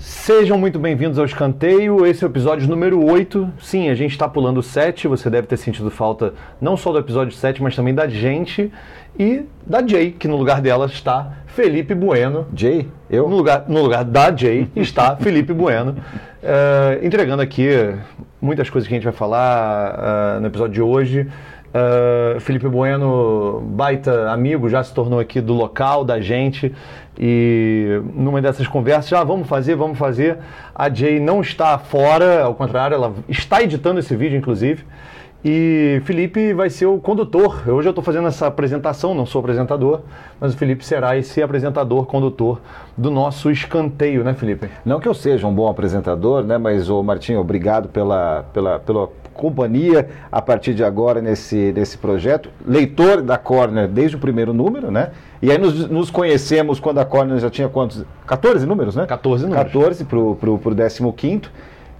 Sejam muito bem-vindos ao Escanteio. Esse é o episódio número 8. Sim, a gente está pulando o 7. Você deve ter sentido falta não só do episódio 7, mas também da gente e da Jay, que no lugar dela está Felipe Bueno. Jay? Eu? No lugar, no lugar da Jay está Felipe Bueno. Uh, entregando aqui muitas coisas que a gente vai falar uh, no episódio de hoje. Uh, Felipe Bueno, baita amigo, já se tornou aqui do local, da gente. E numa dessas conversas, já ah, vamos fazer, vamos fazer. A Jay não está fora, ao contrário, ela está editando esse vídeo, inclusive. E Felipe vai ser o condutor. Hoje eu estou fazendo essa apresentação, não sou apresentador, mas o Felipe será esse apresentador, condutor do nosso escanteio, né, Felipe? Não que eu seja um bom apresentador, né, mas o Martinho, obrigado pela, pela, pela companhia a partir de agora nesse, nesse projeto. Leitor da Corner desde o primeiro número, né? E aí nos, nos conhecemos quando a Corner já tinha quantos? 14 números, né? 14 números. 14 para o 15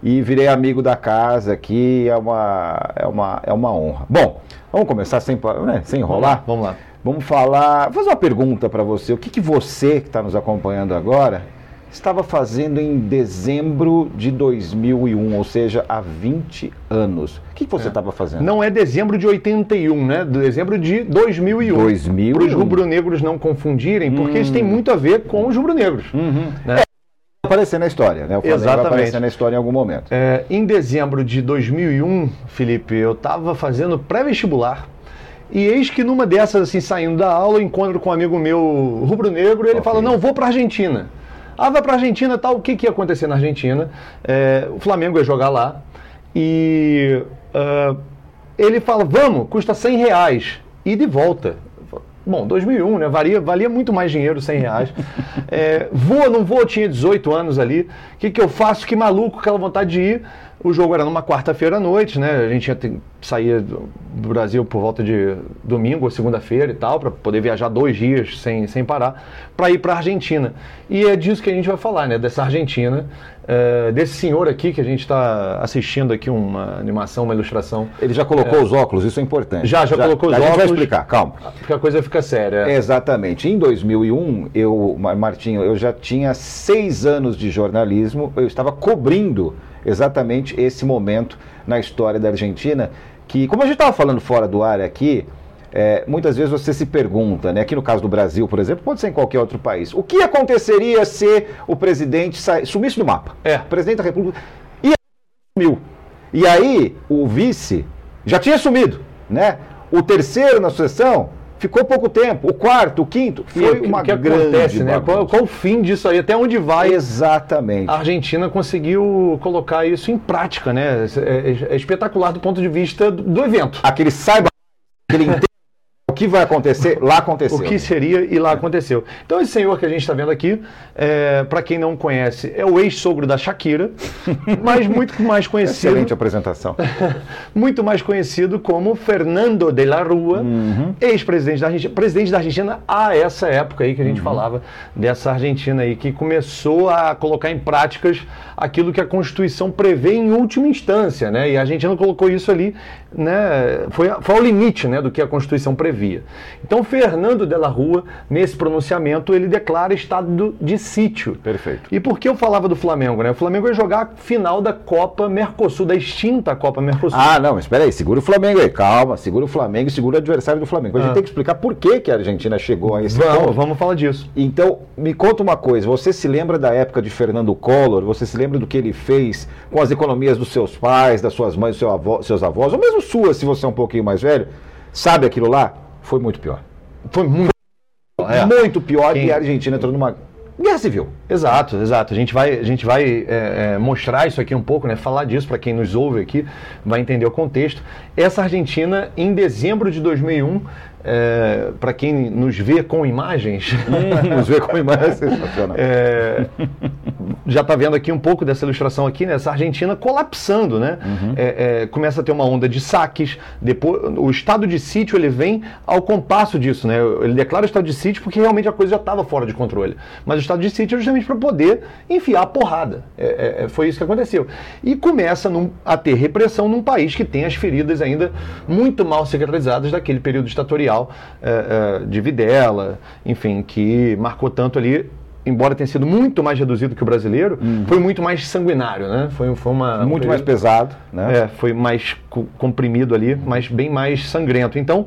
e virei amigo da casa aqui, é uma, é uma, é uma honra. Bom, vamos começar sem, né, sem enrolar? Vamos lá. Vamos falar, vou fazer uma pergunta para você. O que, que você que está nos acompanhando agora estava fazendo em dezembro de 2001, ou seja, há 20 anos. O que, que você estava é. fazendo? Não é dezembro de 81, né? Dezembro de 2001. 2001. Para os rubro-negros não confundirem, porque hum. isso tem muito a ver com os rubro-negros. Uhum. Né? É aparecer na história, né? O Flamengo Exatamente. vai aparecer na história em algum momento. É, em dezembro de 2001, Felipe, eu estava fazendo pré-vestibular e eis que numa dessas, assim, saindo da aula, eu encontro com um amigo meu rubro-negro e ele okay. fala, não, vou para Argentina. Ah, vai para Argentina, tal. O que, que ia acontecer na Argentina? É, o Flamengo ia jogar lá e uh, ele fala, vamos, custa 100 reais. E de volta. Bom, 2001, né? Valia, valia muito mais dinheiro, 100 reais. É, vou, não vou, tinha 18 anos ali. O que, que eu faço? Que maluco, aquela vontade de ir. O jogo era numa quarta-feira à noite, né? A gente ia ter, saía do Brasil por volta de domingo ou segunda-feira e tal, para poder viajar dois dias sem, sem parar, para ir para a Argentina. E é disso que a gente vai falar, né? Dessa Argentina, é, desse senhor aqui que a gente está assistindo aqui uma animação, uma ilustração. Ele já colocou é, os óculos, isso é importante. Já, já, já colocou os a óculos. A gente vai explicar, calma. Porque a coisa fica séria. Exatamente. Em 2001, eu, Martinho, eu já tinha seis anos de jornalismo, eu estava cobrindo exatamente esse momento na história da Argentina, que, como a gente estava falando fora do ar aqui, é, muitas vezes você se pergunta, né, aqui no caso do Brasil, por exemplo, pode ser em qualquer outro país, o que aconteceria se o presidente sumisse do mapa? É. O presidente da República e sumiu. E aí o vice já tinha sumido, né? O terceiro na sucessão ficou pouco tempo. O quarto, o quinto, foi uma que grande acontece, né? Qual, qual, o fim disso aí? Até onde vai? Exatamente. A Argentina conseguiu colocar isso em prática, né? É, é, é espetacular do ponto de vista do, do evento. Aquele saiba, aquele que vai acontecer, lá aconteceu. O que seria e lá aconteceu. Então, esse senhor que a gente está vendo aqui, é, para quem não conhece, é o ex-sogro da Shakira, mas muito mais conhecido. Excelente apresentação. muito mais conhecido como Fernando de la Rua, uhum. ex-presidente da Argentina, presidente da Argentina a essa época aí que a gente uhum. falava dessa Argentina aí, que começou a colocar em práticas aquilo que a Constituição prevê em última instância, né? E a Argentina colocou isso ali, né? Foi, foi ao limite, né, do que a Constituição previa. Então, Fernando de la Rua, nesse pronunciamento, ele declara estado de sítio. Perfeito. E por que eu falava do Flamengo? Né? O Flamengo ia jogar a final da Copa Mercosul, da extinta Copa Mercosul. Ah, não, espera aí, segura o Flamengo aí, calma, segura o Flamengo e segura o adversário do Flamengo. A gente ah. tem que explicar por que, que a Argentina chegou a esse vamos, ponto. Vamos falar disso. Então, me conta uma coisa, você se lembra da época de Fernando Collor? Você se lembra do que ele fez com as economias dos seus pais, das suas mães, dos seu avó, seus avós, ou mesmo suas, se você é um pouquinho mais velho? Sabe aquilo lá? Foi muito pior. Foi muito, é. muito pior Quem... e a Argentina entrou numa guerra civil. Exato, exato. A gente vai, a gente vai é, é, mostrar isso aqui um pouco, né? falar disso para quem nos ouve aqui, vai entender o contexto. Essa Argentina, em dezembro de 2001, é, para quem nos vê com imagens, nos vê com imagens, sensacional. É, já está vendo aqui um pouco dessa ilustração aqui, né? Essa Argentina colapsando, né? Uhum. É, é, começa a ter uma onda de saques. Depois, o estado de sítio ele vem ao compasso disso, né? Ele declara o estado de sítio porque realmente a coisa já estava fora de controle. Mas o estado de sítio é justamente para poder enfiar a porrada. É, é, foi isso que aconteceu. E começa num, a ter repressão num país que tem as feridas ainda muito mal cicatrizadas daquele período ditatorial é, é, de Videla, enfim, que marcou tanto ali embora tenha sido muito mais reduzido que o brasileiro, uhum. foi muito mais sanguinário, né? Foi, foi uma muito mais pesado, né? É, foi mais comprimido ali, mas bem mais sangrento. Então,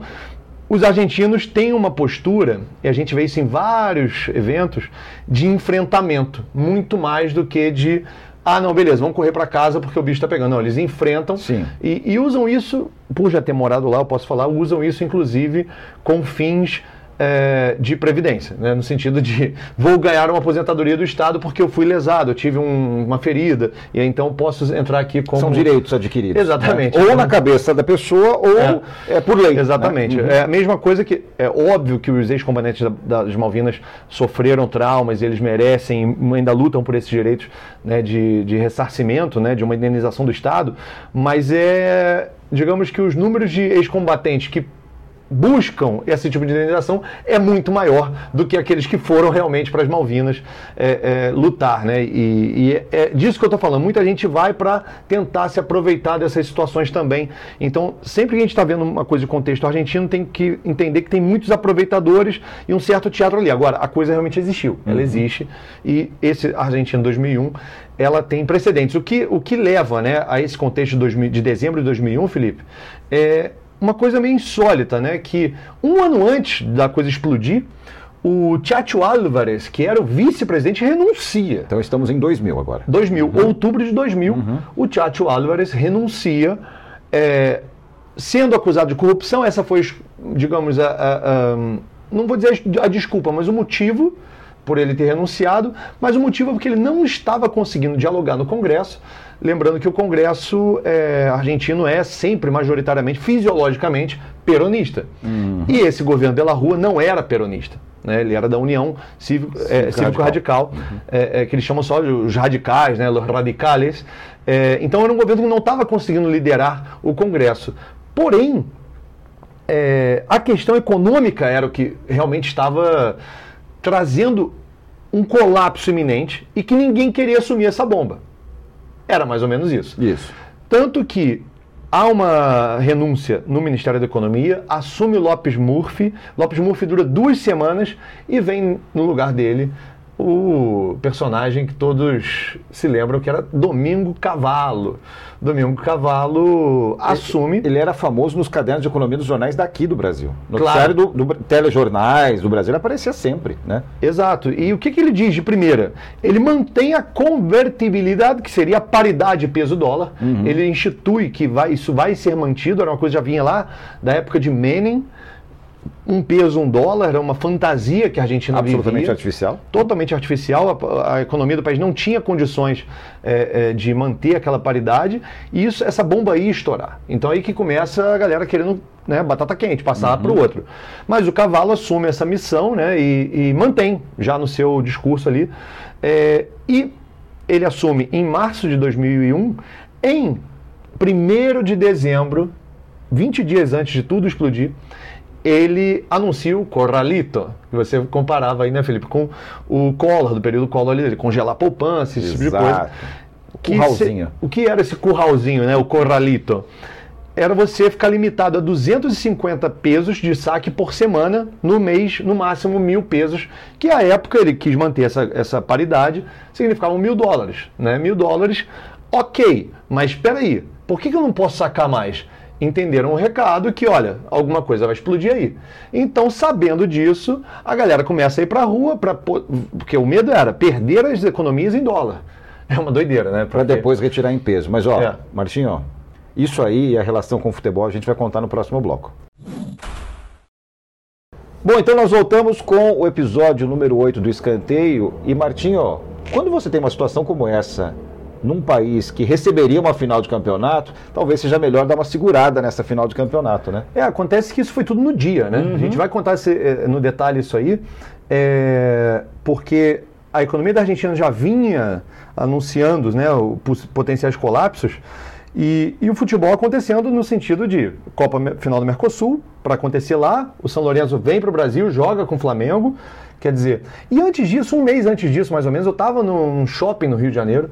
os argentinos têm uma postura, e a gente vê isso em vários eventos, de enfrentamento, muito mais do que de ah, não, beleza, vamos correr para casa porque o bicho está pegando. Não, eles enfrentam e, e, usam isso, por já ter morado lá, eu posso falar, usam isso inclusive com fins é, de previdência, né? no sentido de vou ganhar uma aposentadoria do Estado porque eu fui lesado, eu tive um, uma ferida, e então posso entrar aqui como. São direitos adquiridos. Exatamente. Né? Ou na cabeça da pessoa, ou é, é por lei. Exatamente. Né? Uhum. É a mesma coisa que. É óbvio que os ex-combatentes das Malvinas sofreram traumas e eles merecem, ainda lutam por esses direitos né, de, de ressarcimento, né, de uma indenização do Estado, mas é. Digamos que os números de ex-combatentes que buscam esse tipo de indenização é muito maior do que aqueles que foram realmente para as Malvinas é, é, lutar, né? E, e é, é disso que eu estou falando. Muita gente vai para tentar se aproveitar dessas situações também. Então, sempre que a gente está vendo uma coisa de contexto argentino, tem que entender que tem muitos aproveitadores e um certo teatro ali. Agora, a coisa realmente existiu, ela uhum. existe e esse Argentina 2001 ela tem precedentes. O que, o que leva né, a esse contexto de, 2000, de dezembro de 2001, Felipe, é uma coisa meio insólita, né? Que um ano antes da coisa explodir, o Chacho Álvarez, que era o vice-presidente, renuncia. Então estamos em 2000 agora. 2000, uhum. outubro de 2000, uhum. o Chacho Álvarez renuncia, é, sendo acusado de corrupção. Essa foi, digamos, a, a, a, não vou dizer a desculpa, mas o motivo por ele ter renunciado, mas o motivo é porque ele não estava conseguindo dialogar no Congresso Lembrando que o Congresso é, argentino é sempre majoritariamente, fisiologicamente, peronista. Uhum. E esse governo de La Rua não era peronista. Né? Ele era da União Cívico, é, Cívico-Radical, uhum. é, é, que eles chamam só de os radicais, né? os radicales. É, então era um governo que não estava conseguindo liderar o Congresso. Porém, é, a questão econômica era o que realmente estava trazendo um colapso iminente e que ninguém queria assumir essa bomba. Era mais ou menos isso. Isso. Tanto que há uma renúncia no Ministério da Economia, assume Lopes Murphy. Lopes Murphy dura duas semanas e vem no lugar dele o personagem que todos se lembram que era Domingo Cavalo. Domingo Cavalo assume. Ele, ele era famoso nos cadernos de economia dos jornais daqui do Brasil. No claro. do, do telejornais do Brasil ele aparecia sempre, né? Exato. E o que, que ele diz de primeira? Ele mantém a convertibilidade, que seria a paridade peso-dólar. Uhum. Ele institui que vai, isso vai ser mantido, era uma coisa que já vinha lá da época de Menem um peso, um dólar, era uma fantasia que a Argentina Absolutamente vivia, artificial. Totalmente artificial. A, a, economia do país não tinha condições é, é, de manter aquela paridade e isso, essa bomba ia estourar. Então aí que começa a galera querendo né, batata quente, passar uhum. para o outro. Mas o cavalo assume essa missão né, e, e mantém já no seu discurso ali. É, e ele assume em março de 2001, em 1 de dezembro, 20 dias antes de tudo explodir, ele anuncia o Corralito, que você comparava aí, né, Felipe, com o Collor, do período Collor ali, congelar poupança, esse Exato. tipo de coisa. O curralzinho. Se, o que era esse curralzinho, né, o Corralito? Era você ficar limitado a 250 pesos de saque por semana, no mês, no máximo mil pesos, que à época ele quis manter essa, essa paridade, significavam mil dólares. Né? Mil dólares, ok, mas espera aí, por que, que eu não posso sacar mais? Entenderam o recado que, olha, alguma coisa vai explodir aí. Então, sabendo disso, a galera começa a ir para a rua, pra, porque o medo era perder as economias em dólar. É uma doideira, né? Para depois retirar em peso. Mas, ó, é. Martinho, ó, isso aí e a relação com o futebol a gente vai contar no próximo bloco. Bom, então nós voltamos com o episódio número 8 do Escanteio. E, Martinho, ó, quando você tem uma situação como essa num país que receberia uma final de campeonato, talvez seja melhor dar uma segurada nessa final de campeonato, né? É, acontece que isso foi tudo no dia, né? Uhum. A gente vai contar esse, eh, no detalhe isso aí, é, porque a economia da Argentina já vinha anunciando né, os potenciais colapsos e, e, o futebol acontecendo no sentido de Copa Final do Mercosul, para acontecer lá, o São Lourenço vem para o Brasil, joga com o Flamengo, quer dizer, e antes disso, um mês antes disso mais ou menos, eu estava num shopping no Rio de Janeiro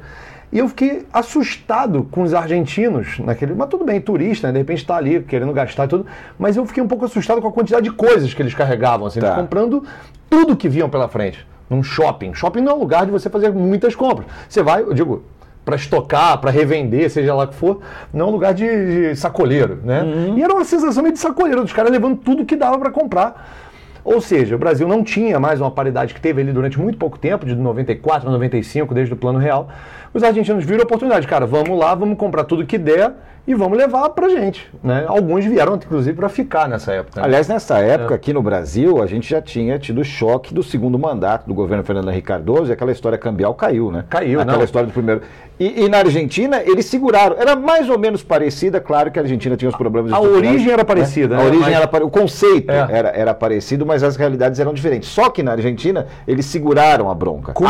e eu fiquei assustado com os argentinos naquele. Mas tudo bem, turista, né? De repente está ali querendo gastar e tudo. Mas eu fiquei um pouco assustado com a quantidade de coisas que eles carregavam, assim, tá. comprando tudo que viam pela frente. num shopping. Shopping não é um lugar de você fazer muitas compras. Você vai, eu digo, para estocar, para revender, seja lá o que for, não é um lugar de, de sacoleiro, né? Uhum. E era uma sensação meio de sacoleiro, dos caras levando tudo que dava para comprar. Ou seja, o Brasil não tinha mais uma paridade que teve ali durante muito pouco tempo, de 94 a 95, desde o Plano Real. Os argentinos viram a oportunidade, cara, vamos lá, vamos comprar tudo que der e vamos levar para gente. Né? Alguns vieram, inclusive, para ficar nessa época. Né? Aliás, nessa época, é. aqui no Brasil, a gente já tinha tido o choque do segundo mandato do governo Fernando Henrique Cardoso e aquela história cambial caiu, né? Caiu, Aquela não. história do primeiro. E, e, na Argentina, eles seguraram. Era mais ou menos parecida, claro que a Argentina tinha os problemas A origem era parecida, né? A origem mas... era O conceito é. era, era parecido, mas as realidades eram diferentes. Só que na Argentina, eles seguraram a bronca. Como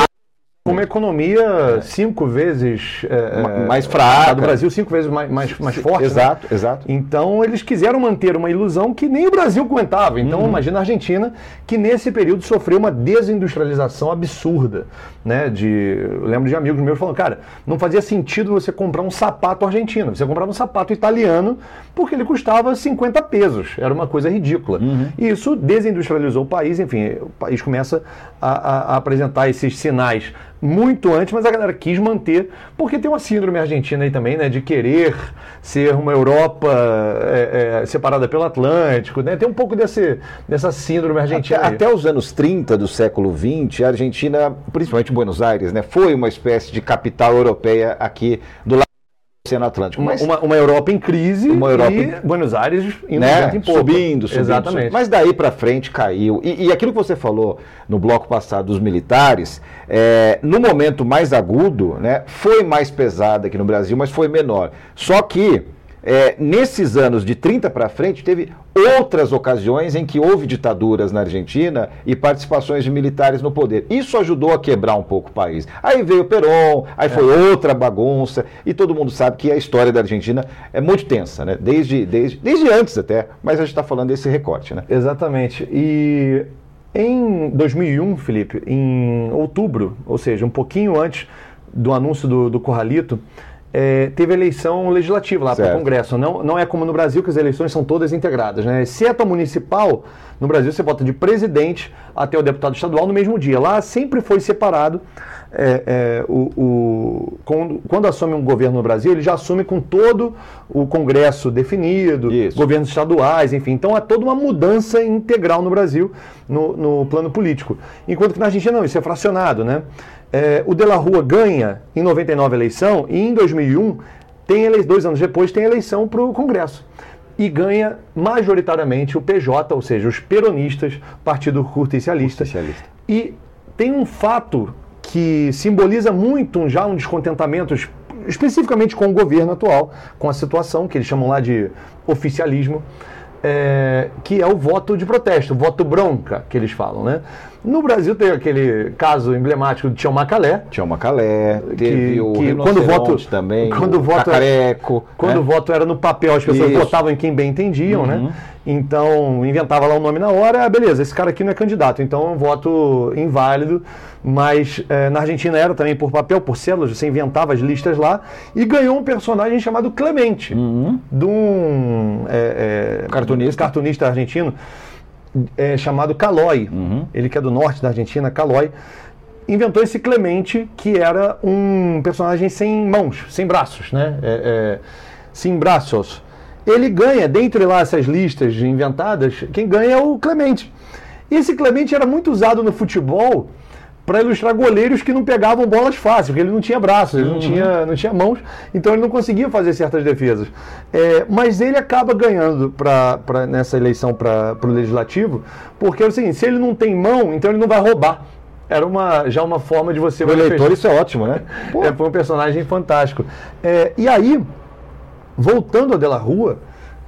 uma economia cinco vezes é, mais fraca. do Brasil, cinco vezes mais, mais, mais forte. Exato, né? exato. Então eles quiseram manter uma ilusão que nem o Brasil aguentava. Então uhum. imagina a Argentina, que nesse período sofreu uma desindustrialização absurda. Né? De, eu lembro de amigos meus falando, cara, não fazia sentido você comprar um sapato argentino. Você comprava um sapato italiano porque ele custava 50 pesos. Era uma coisa ridícula. Uhum. E isso desindustrializou o país, enfim, o país começa a, a, a apresentar esses sinais muito antes, mas a galera quis manter, porque tem uma síndrome argentina aí também, né, de querer ser uma Europa é, é, separada pelo Atlântico, né, tem um pouco desse, dessa síndrome argentina. Até, até, os anos 30 do século 20, a Argentina, principalmente Buenos Aires, né, foi uma espécie de capital europeia aqui do lado Oceano Atlântico. Mas, uma, uma Europa em crise uma Europa e em, Buenos Aires indo né? em pouco. Subindo, subindo. Exatamente. Subindo. Mas daí para frente caiu. E, e, aquilo que você falou no bloco passado dos militares, é, no momento mais agudo, né, foi mais pesado aqui no Brasil, mas foi menor. Só que é, nesses anos de 30 para frente, teve outras ocasiões em que houve ditaduras na Argentina e participações de militares no poder. Isso ajudou a quebrar um pouco o país. Aí veio o Perón, aí foi é. outra bagunça, e todo mundo sabe que a história da Argentina é muito tensa, né? Desde, desde, desde antes até, mas a gente está falando desse recorte, né? Exatamente. E em 2001, Felipe, em outubro, ou seja, um pouquinho antes do anúncio do, do Corralito, é, teve eleição legislativa lá para o Congresso. Não, não é como no Brasil, que as eleições são todas integradas. Né? Exceto a municipal, no Brasil você vota de presidente até o deputado estadual no mesmo dia. Lá sempre foi separado. É, é, o, o, quando, quando, assume um governo no Brasil, ele já assume com todo o Congresso definido, Isso. governos estaduais, enfim. Então há toda uma mudança integral no Brasil no, no plano político. Enquanto que na Argentina não, isso é fracionado, né? É, o De La Rua ganha em 99 a eleição e em 2001, tem ele... dois anos depois, tem eleição para o Congresso. E ganha majoritariamente o PJ, ou seja, os peronistas, Partido. Justicialista. E tem um fato que simboliza muito já um descontentamento especificamente com o governo atual, com a situação que eles chamam lá de oficialismo, é, que é o voto de protesto, o voto bronca, que eles falam, né? No Brasil tem aquele caso emblemático de Tião Macalé. Tião Macalé, teve que, o que quando voto também, quando o voto Cacareco. Era, quando né? o voto era no papel, as pessoas Isso. votavam em quem bem entendiam, né? uhum. né? Então, inventava lá o um nome na hora, ah, beleza, esse cara aqui não é candidato, então é um voto inválido, mas é, na Argentina era também por papel, por células, você inventava as listas lá, e ganhou um personagem chamado Clemente, uhum. de um é, é, cartunista. cartunista argentino, é, chamado Calói, uhum. ele que é do norte da Argentina, Calói, inventou esse Clemente, que era um personagem sem mãos, sem braços, né? Sem braços. Ele ganha, dentre lá essas listas inventadas, quem ganha é o Clemente. E esse Clemente era muito usado no futebol para ilustrar goleiros que não pegavam bolas fáceis, porque ele não tinha braços, ele uhum. não, tinha, não tinha mãos, então ele não conseguia fazer certas defesas. É, mas ele acaba ganhando pra, pra, nessa eleição para o legislativo, porque é o seguinte: se ele não tem mão, então ele não vai roubar. Era uma, já uma forma de você. O eleitor, isso é ótimo, né? É, foi um personagem fantástico. É, e aí, voltando a Della Rua,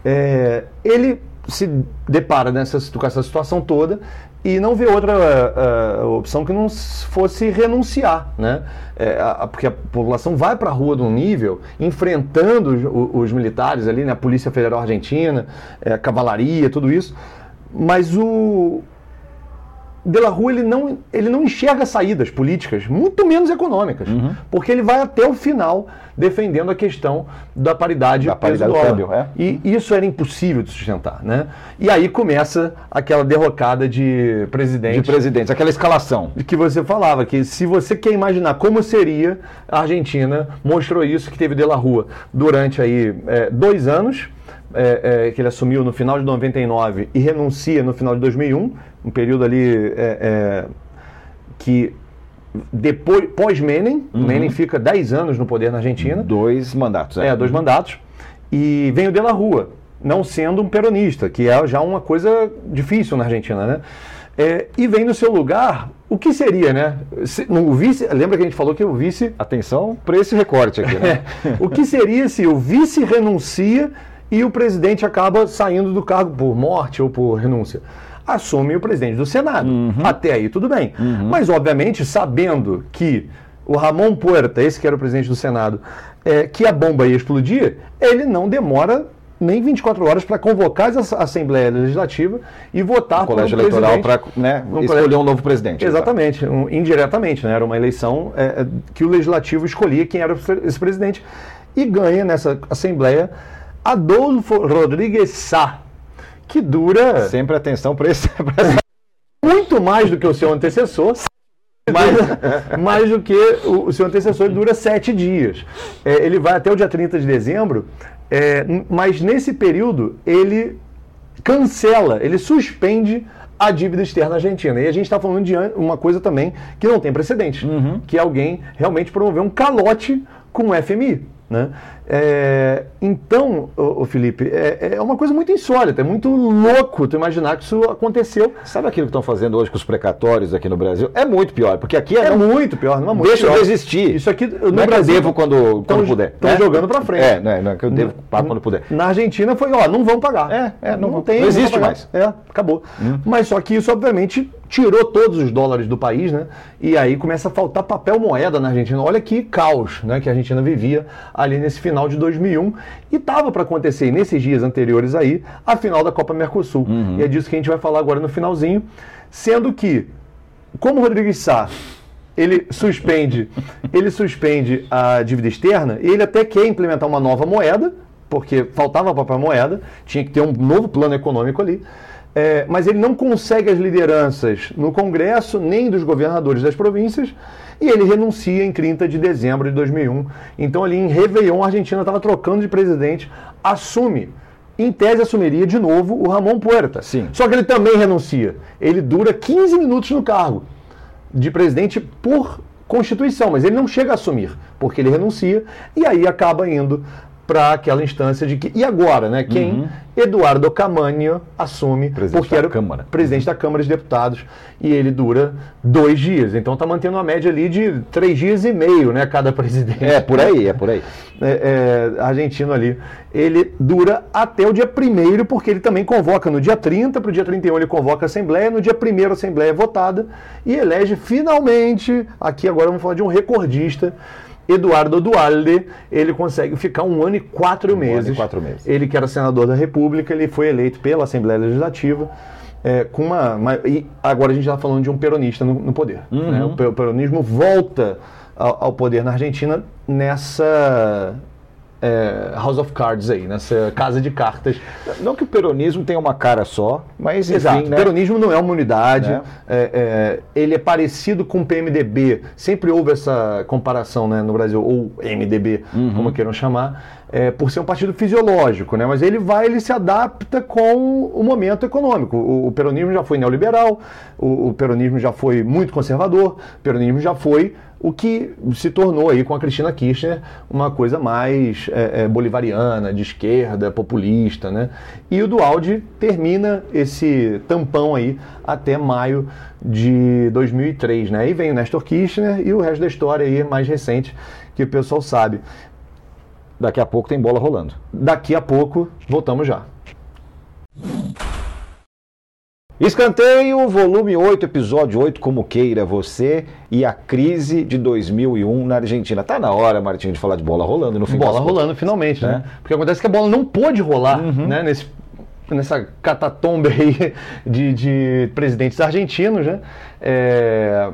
é, ele se depara nessa, com essa situação toda e não vê outra uh, opção que não fosse renunciar, né? É, a, porque a população vai para a rua de um nível, enfrentando os, os, militares ali, né? a Polícia Federal Argentina, é, a cavalaria, tudo isso, mas o, De La Rua ele não, ele não enxerga saídas políticas, muito menos econômicas, Uhum. porque ele vai até o final defendendo a questão da paridade, Da paridade do câmbio, é. E isso era impossível de sustentar, né? E aí começa aquela derrocada de presidente De presidentes, aquela escalação. que você falava, que se você quer imaginar como seria, a Argentina mostrou isso que teve De La Rua durante aí é, dois anos, é, é, que ele assumiu no final de 99 e renuncia no final de 2001, um período ali é, é, que depois pós-Menem, Menem fica 10 anos no poder na Argentina, Dois mandatos. é, dois mandatos. E vem o De La Rua, não sendo um peronista, que é já uma coisa difícil na Argentina, né? É, e vem no seu lugar, o que seria, né? Se- no- o vice, lembra que a gente falou que o vice. Atenção para esse recorte aqui, né? o que seria se o vice renuncia e o presidente acaba saindo do cargo por morte ou por renúncia? Assume o presidente do Senado. Até aí tudo bem. Mas, obviamente, sabendo que o Ramon Puerta, esse que era o presidente do Senado, é, que a bomba ia explodir, ele não demora nem 24 horas para convocar a Assembleia Legislativa e votar O colégio um eleitoral para né, Um escolher colégio- um novo presidente. Exatamente, um- indiretamente, né? Era uma eleição é, é, que o legislativo escolhia quem era esse presidente. E ganha nessa Assembleia Adolfo Rodrigues Sá, que dura Sempre atenção para esse. muito mais do que o seu antecessor. Mais, mais do que o, o seu antecessor, ele dura sete dias. É, ele vai até o dia 30 de dezembro, é, mas nesse período ele cancela, ele suspende a dívida externa argentina. E a gente está falando de uma coisa também que não tem precedente, que é alguém realmente promover um calote com o FMI. Né? É, então, ô Felipe, é, é uma coisa muito insólita, é muito louco tu imaginar que isso aconteceu. Sabe aquilo que estão fazendo hoje com os precatórios aqui no Brasil? É muito pior, porque aqui é, É não muito pior, não é muito deixa pior. de existir. Isso aqui no não é eu Brasil devo quando, quando puder. Estão né? jogando pra frente. É, não é, não é que eu devo pagar quando puder. Na Argentina foi, ó, não vão pagar. É, é, não vão- tem, não existe mais. Hum. É, acabou. Mas só que isso, obviamente, tirou todos os dólares do país, né? E aí começa a faltar papel moeda na Argentina. Olha que caos, né, que a Argentina vivia ali nesse final de 2001 e tava para acontecer nesses dias anteriores aí a final da Copa Mercosul. Uhum. E é disso que a gente vai falar agora no finalzinho, sendo que como o Rodrigues Sá ele suspende, ele suspende a dívida externa, ele até quer implementar uma nova moeda, porque faltava papel moeda, tinha que ter um novo plano econômico ali. É, mas ele não consegue as lideranças no Congresso, nem dos governadores das províncias, e ele renuncia em 30 de dezembro de 2001. Então, ali em Réveillon, a Argentina estava trocando de presidente, assume. Em tese, assumiria de novo o Ramon Puerta. Sim. Só que ele também renuncia. Ele dura 15 minutos no cargo de presidente por Constituição, mas ele não chega a assumir, porque ele renuncia e aí acaba indo para aquela instância de que. E agora, né? Quem? Eduardo Camanho assume, Uhum. Presidente porque da era Câmara. presidente da Câmara de Deputados e ele dura dois dias. Então está mantendo uma média ali de três dias e meio, né? Cada presidente É, por aí, é por aí. é, é, argentino ali, ele dura até o dia 1 porque ele também convoca no dia 30, para o dia 31 ele convoca a Assembleia, no dia 1 a Assembleia é votada e elege finalmente, aqui agora vamos falar de um recordista, Eduardo Dualde, ele consegue ficar um ano e quatro, Um ano e meses. quatro meses. Ele que era senador da República, ele foi eleito pela Assembleia Legislativa. é, com uma, uma- e agora a gente está falando de um peronista no, no poder. Uhum. né? O pe- o peronismo volta ao, ao poder na Argentina nessa é, House of Cards aí, nessa casa de cartas. Não que o peronismo tenha uma cara só, mas enfim, Exato. né? O peronismo não é uma unidade. Né? é, é, ele é parecido com o PMDB. Sempre houve essa comparação né, no Brasil, ou MDB, Uhum. como queiram chamar, é, por ser um partido fisiológico, né? Mas ele vai, ele se adapta com o momento econômico. O, o peronismo já foi neoliberal, o, o peronismo já foi muito conservador, o peronismo já foi o que se tornou aí com a Cristina Kirchner uma coisa mais é, é, bolivariana, de esquerda, populista, né? E o Dualde termina esse tampão aí até maio de 2003, né? E vem o Nestor Kirchner e o resto da história aí mais recente que o pessoal sabe. Daqui a pouco tem bola rolando. Daqui a pouco voltamos já. Escanteio, volume 8, episódio 8, como queira você, e a crise de 2001 na Argentina. Tá na hora, Martinho, de falar de bola rolando no fim bola contas. rolando finalmente, né? Né? Porque acontece que a bola não pôde rolar, né? Nesse nessa catatombe aí de, de presidentes argentinos, né? É,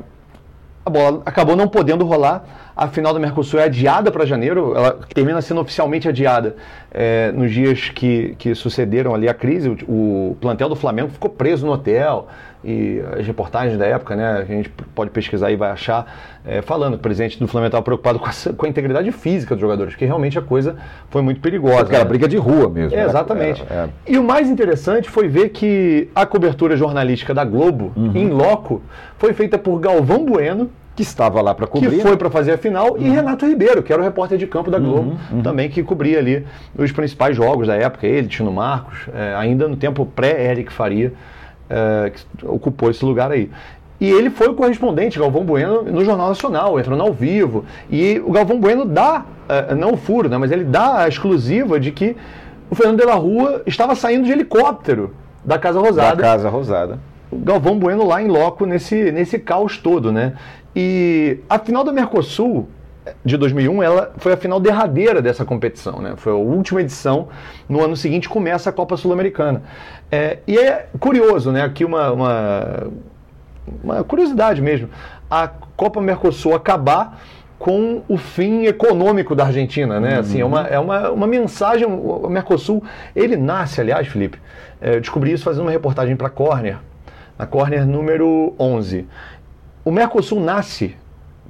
a bola acabou não podendo rolar. A final do Mercosul é adiada para janeiro, ela termina sendo oficialmente adiada é, nos dias que, que sucederam ali a crise. O, o, plantel do Flamengo ficou preso no hotel e as reportagens da época, né, a gente pode pesquisar e vai achar, é, falando que o presidente do Flamengo estava preocupado com a, com a, integridade física dos jogadores, porque realmente a coisa foi muito perigosa. Porque era né? briga de rua mesmo. É, exatamente. Era... E o mais interessante foi ver que a cobertura jornalística da Globo, uhum. em loco, foi feita por Galvão Bueno, que estava lá para cobrir. Que foi para fazer a final, uhum. e Renato Ribeiro, que era o repórter de campo da uhum, Globo, uhum, também que cobria ali os principais jogos da época, ele, Tino Marcos, é, ainda no tempo pré-Eric Faria, é, que ocupou esse lugar aí. E ele foi o correspondente, Galvão Bueno, no Jornal Nacional, entrando ao vivo. E o Galvão Bueno dá, é, não o furo, né, mas ele dá a exclusiva de que o Fernando de la Rua estava saindo de helicóptero da Casa Rosada. Da Casa Rosada. O Galvão Bueno lá em loco nesse, nesse caos todo, né? E a final do Mercosul de 2001, ela foi a final derradeira dessa competição, né? Foi a última edição. No ano seguinte começa a Copa Sul-Americana. É, e é curioso, né? Aqui uma, uma, uma curiosidade mesmo. A Copa Mercosul acabar com o fim econômico da Argentina, né? Uhum. Assim, é uma, é uma, uma mensagem. O Mercosul, ele nasce, aliás, Felipe, é, eu descobri isso fazendo uma reportagem para a Corner, na Corner número 11. O Mercosul nasce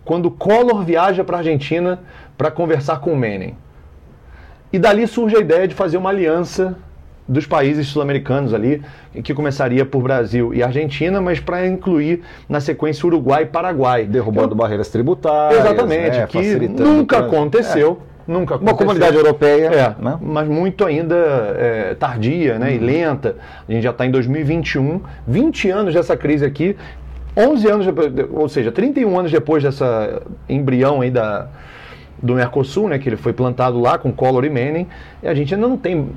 quando Collor viaja para a Argentina para conversar com o Menem. E dali surge a ideia de fazer uma aliança dos países sul-americanos ali, que começaria por Brasil e Argentina, mas para incluir na sequência Uruguai e Paraguai. Derrubando Eu... barreiras tributárias. Exatamente, né, que nunca aconteceu. É. Nunca aconteceu. Uma comunidade europeia, é, né? mas muito ainda é, tardia né, uhum. e lenta. A gente já está em 2021, 20 anos dessa crise aqui, 11 anos, ou seja, 31 anos depois dessa embrião aí da, do Mercosul, né, que ele foi plantado lá com Collor e Menem, e a gente ainda não tem.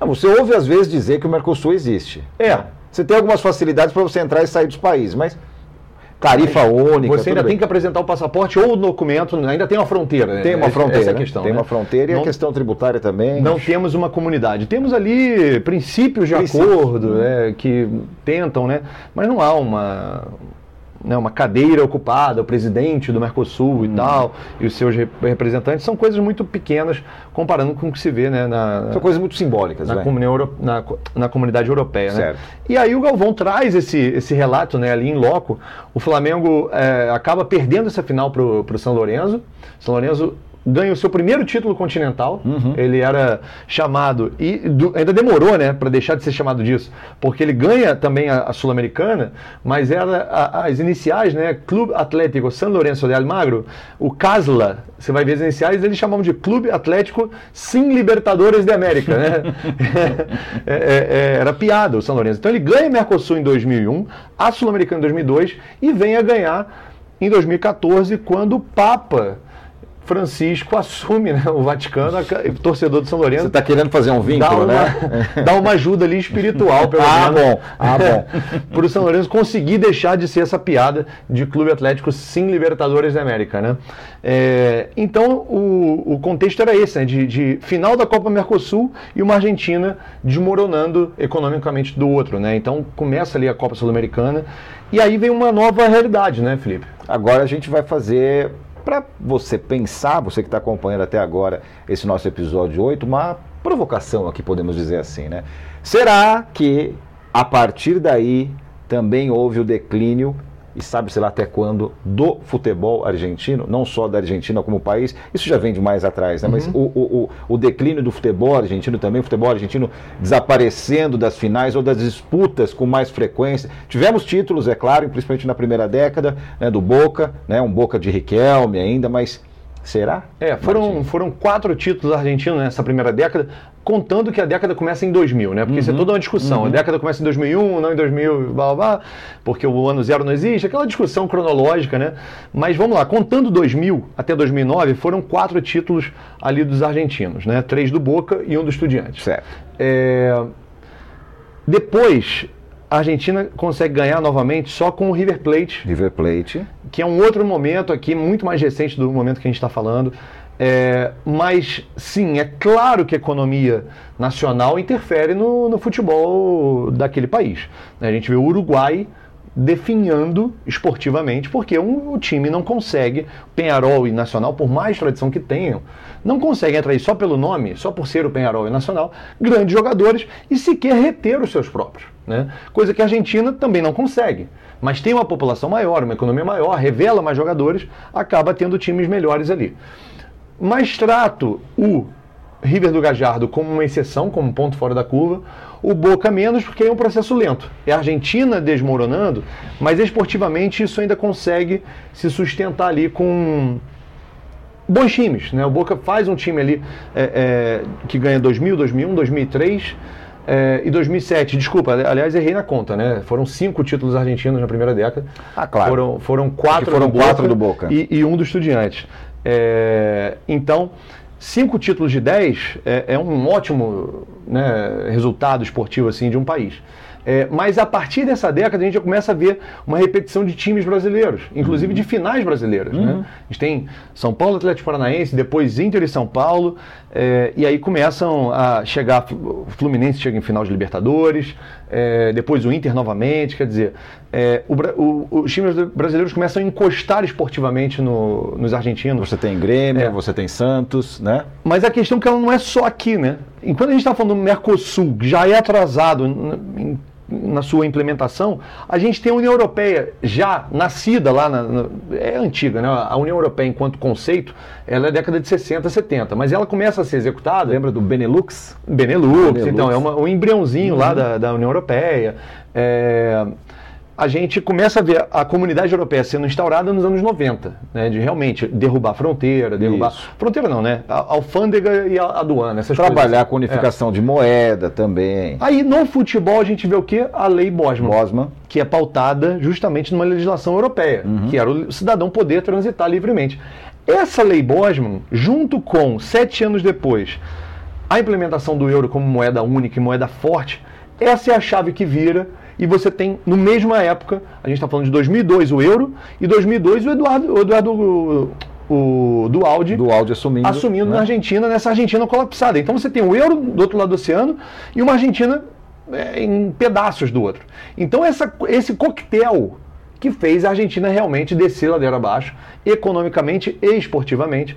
Ah, você ouve às vezes dizer que o Mercosul existe. É. Você tem algumas facilidades para você entrar e sair dos países, mas tarifa única. Você ainda tem que apresentar o passaporte ou o documento, ainda tem uma fronteira. Né? Tem uma fronteira. Essa é a questão. Tem né? uma fronteira e não, a questão tributária também. Não temos uma comunidade. Temos ali princípios de acordo né, que tentam, né? Mas não há uma, né, uma cadeira ocupada, o presidente do Mercosul e hum. tal, e os seus representantes, são coisas muito pequenas comparando com o que se vê né, na, São coisas muito simbólicas, na, Euro, na, na, comunidade europeia. Né? E aí o Galvão traz esse, esse relato né, ali em loco. O Flamengo é, acaba perdendo essa final para o São Lourenço. São Lourenço ganha o seu primeiro título continental. Uhum. Ele era chamado, e do, ainda demorou, né, para deixar de ser chamado disso, porque ele ganha também a, a Sul-Americana, mas era a, as iniciais, né, Clube Atlético San Lorenzo de Almagro, o CASLA, você vai ver as iniciais, eles chamavam de Clube Atlético Sim Libertadores de América, né? é, é, é, era piada o São Lourenço. Então ele ganha Mercosul em 2001, a Sul-Americana em 2002 e vem a ganhar em 2014 quando o Papa Francisco assume né, o Vaticano, torcedor do São Lourenço. Você está querendo fazer um vínculo, dá uma, né? Dá uma ajuda ali espiritual, pelo ah, menos. Bom. Ah, bom. Para o São Lourenço conseguir deixar de ser essa piada de Clube Atlético Sim Libertadores da América, né? É, então, o, o, contexto era esse, né, de, de, final da Copa Mercosul e uma Argentina desmoronando economicamente do outro, né? Então, começa ali a Copa Sul-Americana e aí vem uma nova realidade, né, Felipe? Agora a gente vai fazer para você pensar, você que está acompanhando até agora esse nosso episódio 8, uma provocação aqui, podemos dizer assim, né? Será que a partir daí também houve o declínio e sabe-se lá até quando, do futebol argentino, não só da Argentina como país, isso já vem de mais atrás, né? Uhum. mas o, o, o, declínio do futebol argentino também, o futebol argentino desaparecendo das finais ou das disputas com mais frequência. Tivemos títulos, é claro, principalmente na primeira década, né, do Boca, né, um Boca de Riquelme ainda, mas Será? É, foram, foram quatro títulos argentinos nessa primeira década, contando que a década começa em 2000, né? Porque uhum. isso é uhum. toda uma discussão. Uhum. A década começa em 2001, não em 2000, blá, blá, blá, porque o ano zero não existe, aquela discussão cronológica, né? Mas vamos lá, contando 2000 até 2009, foram quatro títulos ali dos argentinos, né? Três do Boca e um do Estudiantes. Certo. É... Depois, a Argentina consegue ganhar novamente só com o River Plate. River Plate. Que é um outro momento aqui, muito mais recente do momento que a gente está falando. É, mas sim, é claro que a economia nacional interfere no, no futebol daquele país. A gente vê o Uruguai definhando esportivamente, porque um, o time não consegue, Penharol e Nacional, por mais tradição que tenham, não conseguem atrair só pelo nome, só por ser o Penharol e Nacional, grandes jogadores e sequer reter os seus próprios. Né? Coisa que a Argentina também não consegue. Mas tem uma população maior, uma economia maior, revela mais jogadores, acaba tendo times melhores ali. Mas trato o River do Gajardo como uma exceção, como um ponto fora da curva, o Boca menos, porque é um processo lento. É a Argentina desmoronando, mas esportivamente isso ainda consegue se sustentar ali com bons times. Né? O Boca faz um time ali é, é, que ganha 2000, 2001, 2003 é, e 2007. Desculpa, aliás, errei na conta, né? Foram cinco títulos argentinos na primeira década. Ah, claro. Foram, foram quatro, foram do, quatro Boca do Boca e, e um do Estudiantes. É, então, cinco títulos de dez é, é um ótimo né, resultado esportivo assim de um país. É, mas a partir dessa década a gente já começa a ver uma repetição de times brasileiros, inclusive uhum. de finais brasileiras. Né? Uhum. Né? A gente tem São Paulo Atlético Paranaense, depois Inter e São Paulo, é, e aí começam a chegar, o Fluminense chega em final de Libertadores, é, depois o Inter novamente, quer dizer, é, o, o, os times brasileiros começam a encostar esportivamente no, nos argentinos. Você tem Grêmio, é. você tem Santos, né? Mas a questão é que ela não é só aqui, né? Enquanto a gente está falando do Mercosul, que já é atrasado em na sua implementação, a gente tem a União Europeia já nascida lá, na, na, é antiga, né? A União Europeia, enquanto conceito, ela é década de 60, 70, mas ela começa a ser executada. Lembra do Benelux? Benelux, Benelux. então, é uma, um embriãozinho uhum. lá da, da União Europeia. É, a gente começa a ver a comunidade europeia sendo instaurada nos anos 90, né, de realmente derrubar a fronteira, derrubar. Isso. Fronteira não, né? A alfândega e a aduana, essas Trabalhar com unificação é. de moeda também. Aí no futebol a gente vê o quê? A lei Bosman. Bosman. Que é pautada justamente numa legislação europeia, uhum. que era o cidadão poder transitar livremente. Essa lei Bosman, junto com, sete anos depois, a implementação do euro como moeda única e moeda forte, essa é a chave que vira e você tem, no mesma época, a gente está falando de 2002 o euro, e 2002 o Eduardo, o Eduardo o, o Dualdi, Dualdi assumindo, assumindo né? na Argentina, nessa Argentina colapsada. Então você tem o euro do outro lado do oceano e uma Argentina é, em pedaços do outro. Então essa, esse coquetel que fez a Argentina realmente descer ladeira abaixo, economicamente e esportivamente,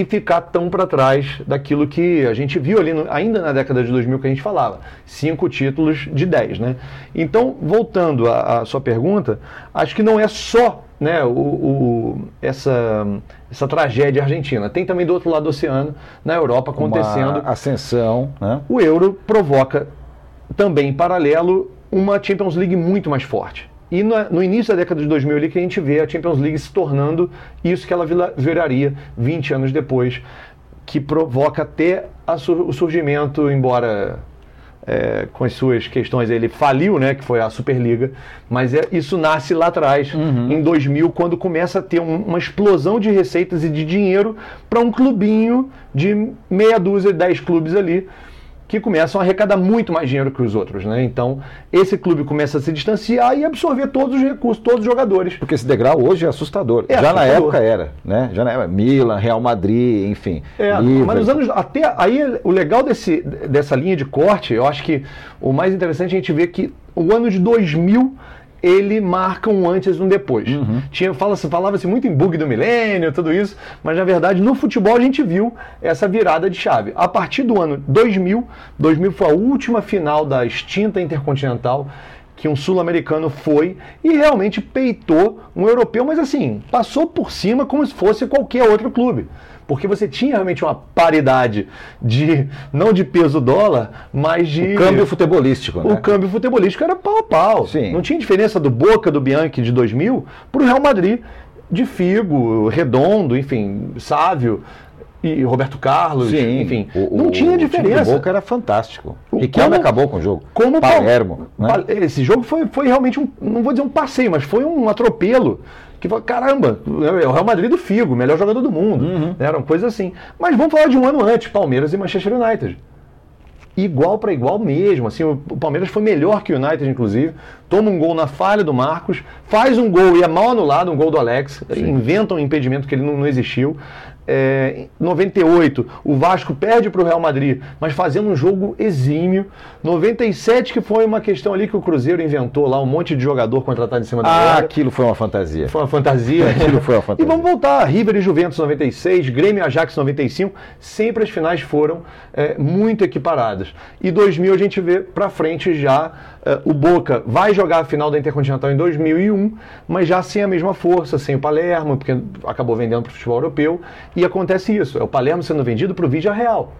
e ficar tão para trás daquilo que a gente viu ali, no, ainda na década de 2000 que a gente falava, cinco títulos de 10, né? Então, voltando à, à sua pergunta, acho que não é só né, o, o, essa, essa tragédia argentina. Tem também do outro lado do oceano, na Europa, acontecendo. Uma ascensão. Né? O euro provoca também, em paralelo, uma Champions League muito mais forte. E no, no, início da década de 2000 ali que a gente vê a Champions League se tornando isso que ela viraria 20 anos depois, que provoca até o surgimento, embora é, com as suas questões ele faliu, né, que foi a Superliga, mas é, isso nasce lá atrás, uhum. em 2000, quando começa a ter um, uma explosão de receitas e de dinheiro para um clubinho de meia dúzia, dez clubes ali, que começam a arrecadar muito mais dinheiro que os outros, né? Então, esse clube começa a se distanciar e absorver todos os recursos, todos os jogadores. Porque esse degrau hoje é assustador. É Já assustador. na época era, né? Já na época, Milan, Real Madrid, enfim. É, mas nos anos até aí o legal desse, dessa linha de corte, eu acho que o mais interessante é a gente ver que o ano de 2000 ele marca um antes e um depois. Uhum. Tinha, falava-se muito em bug do milênio, tudo isso, mas na verdade no futebol a gente viu essa virada de chave. A partir do ano 2000, 2000 foi a última final da extinta Intercontinental que um sul-americano foi e realmente peitou um europeu, mas assim, passou por cima como se fosse qualquer outro clube porque você tinha realmente uma paridade de, não de peso dólar, mas de. O câmbio futebolístico. Né? O câmbio futebolístico era pau a pau. Sim. Não tinha diferença do Boca, do Bianchi de 2000 para o Real Madrid de Figo, Redondo, enfim, Sávio e Roberto Carlos, Sim, enfim, o, não tinha diferença. O time Boca era fantástico. O Riquelme acabou com o jogo. Como Palermo. Né? Esse jogo foi, foi realmente um, não vou dizer um passeio, mas foi um atropelo que caramba, é o Real Madrid do Figo, melhor jogador do mundo. Uhum. Eram coisas assim. Mas vamos falar de um ano antes, Palmeiras e Manchester United. Igual para igual mesmo. Assim, o Palmeiras foi melhor que o United, inclusive. Toma um gol na falha do Marcos, faz um gol e é mal anulado, um gol do Alex. Sim. Inventa um impedimento que ele não, não existiu. É, 98, o Vasco perde para o Real Madrid, mas fazendo um jogo exímio. 97, que foi uma questão ali que o Cruzeiro inventou lá, um monte de jogador contratado em cima da Ah, hora. aquilo foi uma fantasia. Foi uma fantasia. Aquilo foi uma fantasia. E vamos voltar. River e Juventus 96, Grêmio e Ajax 95. Sempre as finais foram é, muito equiparadas. E 2000 a gente vê pra frente já é, o Boca vai jogar a final da Intercontinental em 2001, mas já sem a mesma força, sem o Palermo, porque acabou vendendo para o futebol europeu. E acontece isso. É o Palermo sendo vendido para o Vídeo Real.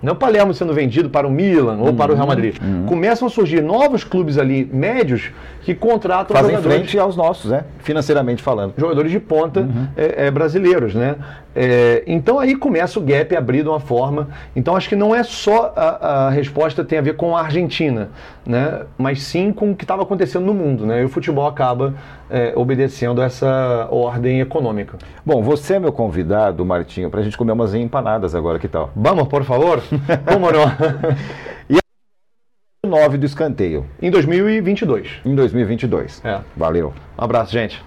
Não é o Palermo sendo vendido para o Milan ou para o Real Uhum, Madrid. Começam a surgir novos clubes ali, médios, que contratam Fazem jogadores frente aos nossos, né? Financeiramente falando. jogadores de ponta Uhum. é, é, brasileiros, né? É, então aí começa o gap a abrir de uma forma. Então acho que não é só a, a resposta tem a ver com a Argentina, né? Mas sim com o que estava acontecendo no mundo, né? E o futebol acaba é, obedecendo essa ordem econômica. Bom, você é meu convidado, Martinho, pra gente comer umas empanadas agora, que tal? Vamos, por favor? Como não? 9 do escanteio, em 2022. em 2022. É. Valeu. Um abraço, gente.